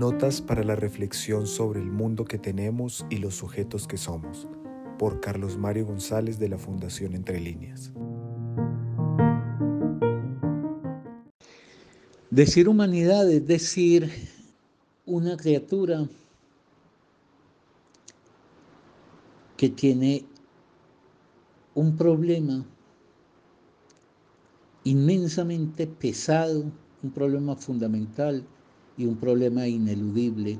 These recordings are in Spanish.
Notas para la reflexión sobre el mundo que tenemos y los sujetos que somos, por Carlos Mario González de la Fundación Entre Líneas. Decir humanidad es decir una criatura que tiene un problema inmensamente pesado, un problema fundamental y un problema ineludible.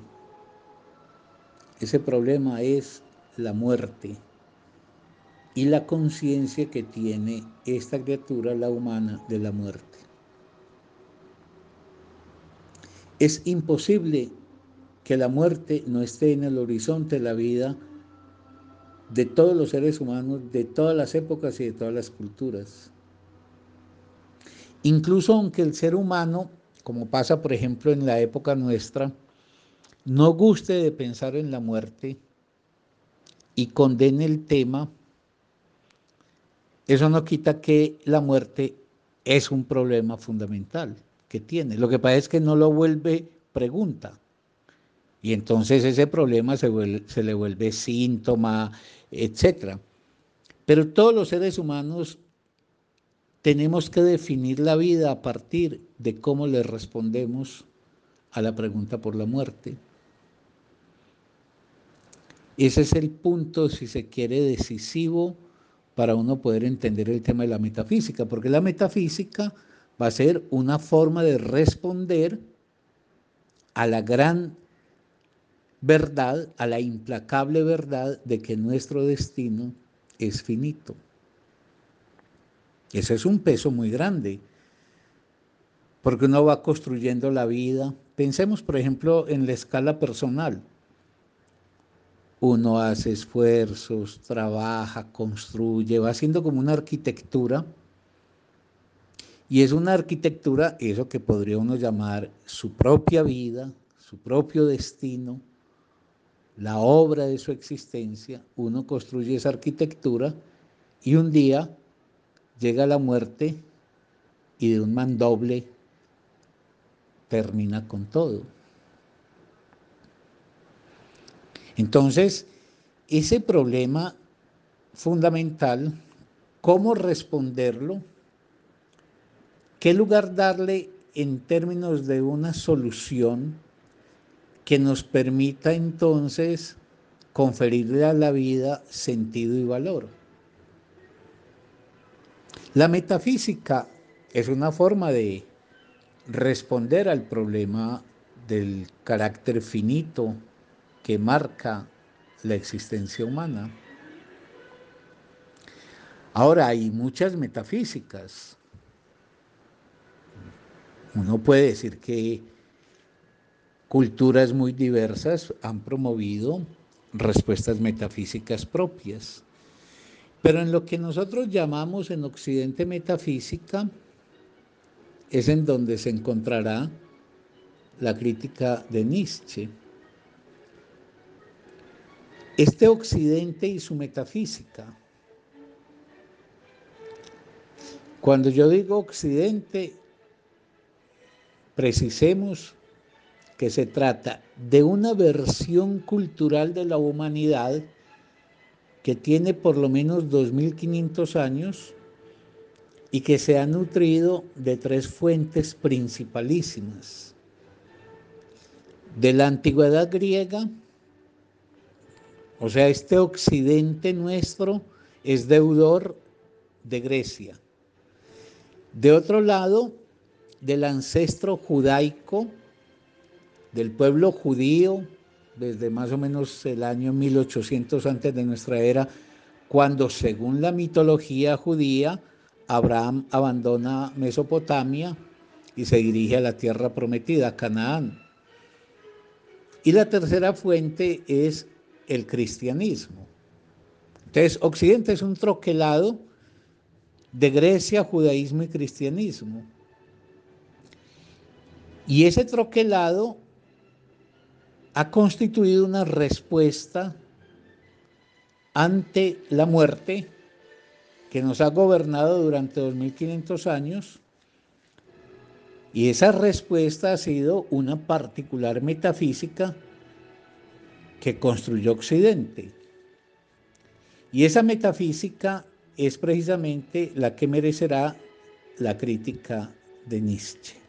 Ese problema es la muerte y la conciencia que tiene esta criatura, la humana, de la muerte. Es imposible que la muerte no esté en el horizonte de la vida de todos los seres humanos, de todas las épocas y de todas las culturas. Incluso aunque el ser humano, como pasa por ejemplo en la época nuestra, no guste de pensar en la muerte y condene el tema, eso no quita que la muerte es un problema fundamental que tiene. Lo que pasa es que no lo vuelve pregunta. Y entonces ese problema se, le vuelve síntoma, etc. Pero todos los seres humanos tenemos que definir la vida a partir de cómo le respondemos a la pregunta por la muerte. Ese es el punto, si se quiere, decisivo para uno poder entender el tema de la metafísica, porque la metafísica va a ser una forma de responder a la gran verdad, a la implacable verdad de que nuestro destino es finito. Ese es un peso muy grande, porque uno va construyendo la vida. Pensemos, por ejemplo, en la escala personal. Uno hace esfuerzos, trabaja, construye, va haciendo como una arquitectura. Y es una arquitectura, eso que podría uno llamar su propia vida, su propio destino, la obra de su existencia, uno construye esa arquitectura y un día llega la muerte y de un mandoble termina con todo. Entonces, ese problema fundamental, ¿cómo responderlo? ¿Qué lugar darle en términos de una solución? que nos permita entonces conferirle a la vida sentido y valor. La metafísica es una forma de responder al problema del carácter finito que marca la existencia humana. Ahora hay muchas metafísicas. Uno puede decir que Culturas muy diversas han promovido respuestas metafísicas propias. Pero en lo que nosotros llamamos en Occidente metafísica es en donde se encontrará la crítica de Nietzsche. Este Occidente y su metafísica. Cuando yo digo Occidente, precisemos que se trata de una versión cultural de la humanidad que tiene por lo menos 2.500 años y que se ha nutrido de tres fuentes principalísimas. De la antigüedad griega, o sea, este occidente nuestro es deudor de Grecia. De otro lado, del ancestro judaico, del pueblo judío desde más o menos el año 1800 antes de nuestra era, cuando según la mitología judía, Abraham abandona Mesopotamia y se dirige a la tierra prometida, Canaán. Y la tercera fuente es el cristianismo. Entonces, Occidente es un troquelado de Grecia, judaísmo y cristianismo. Y ese troquelado ha constituido una respuesta ante la muerte que nos ha gobernado durante 2500 años Y esa respuesta ha sido una particular metafísica que construyó Occidente. Y esa metafísica es precisamente la que merecerá la crítica de Nietzsche.